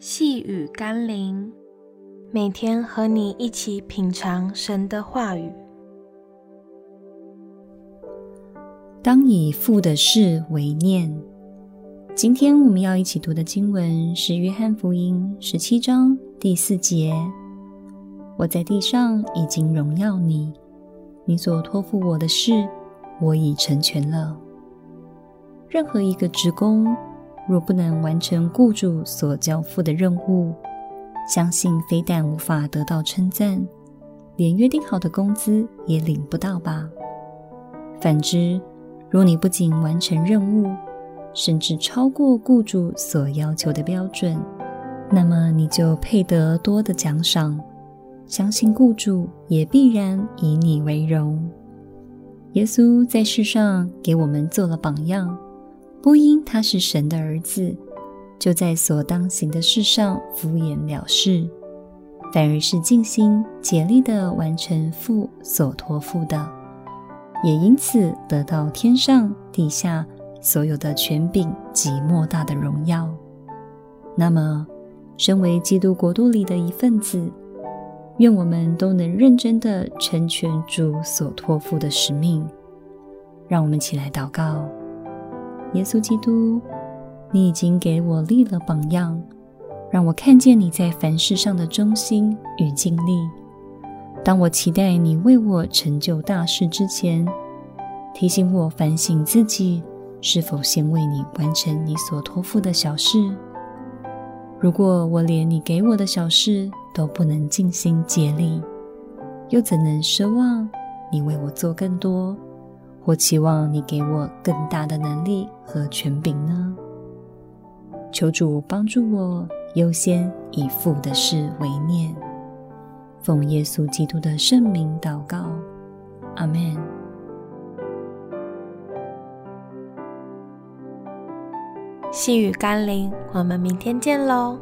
细雨甘霖，每天和你一起品尝神的话语。当以父的事为念。今天我们要一起读的经文是《约翰福音》十七章第四节：“我在地上已经荣耀你，你所托付我的事，我已成全了。”任何一个职工。若不能完成雇主所交付的任务，相信非但无法得到称赞，连约定好的工资也领不到吧。反之，若你不仅完成任务，甚至超过雇主所要求的标准，那么你就配得多的奖赏。相信雇主也必然以你为荣。耶稣在世上给我们做了榜样。不因他是神的儿子，就在所当行的事上敷衍了事，反而是尽心竭力地完成父所托付的，也因此得到天上地下所有的权柄及莫大的荣耀。那么，身为基督国度里的一份子，愿我们都能认真地成全主所托付的使命。让我们起来祷告。耶稣基督，你已经给我立了榜样，让我看见你在凡事上的忠心与尽力。当我期待你为我成就大事之前，提醒我反省自己是否先为你完成你所托付的小事。如果我连你给我的小事都不能尽心竭力，又怎能奢望你为我做更多？我期望你给我更大的能力和权柄呢？求主帮助我，优先以父的事为念。奉耶稣基督的圣名祷告，阿们。细雨甘霖，我们明天见喽。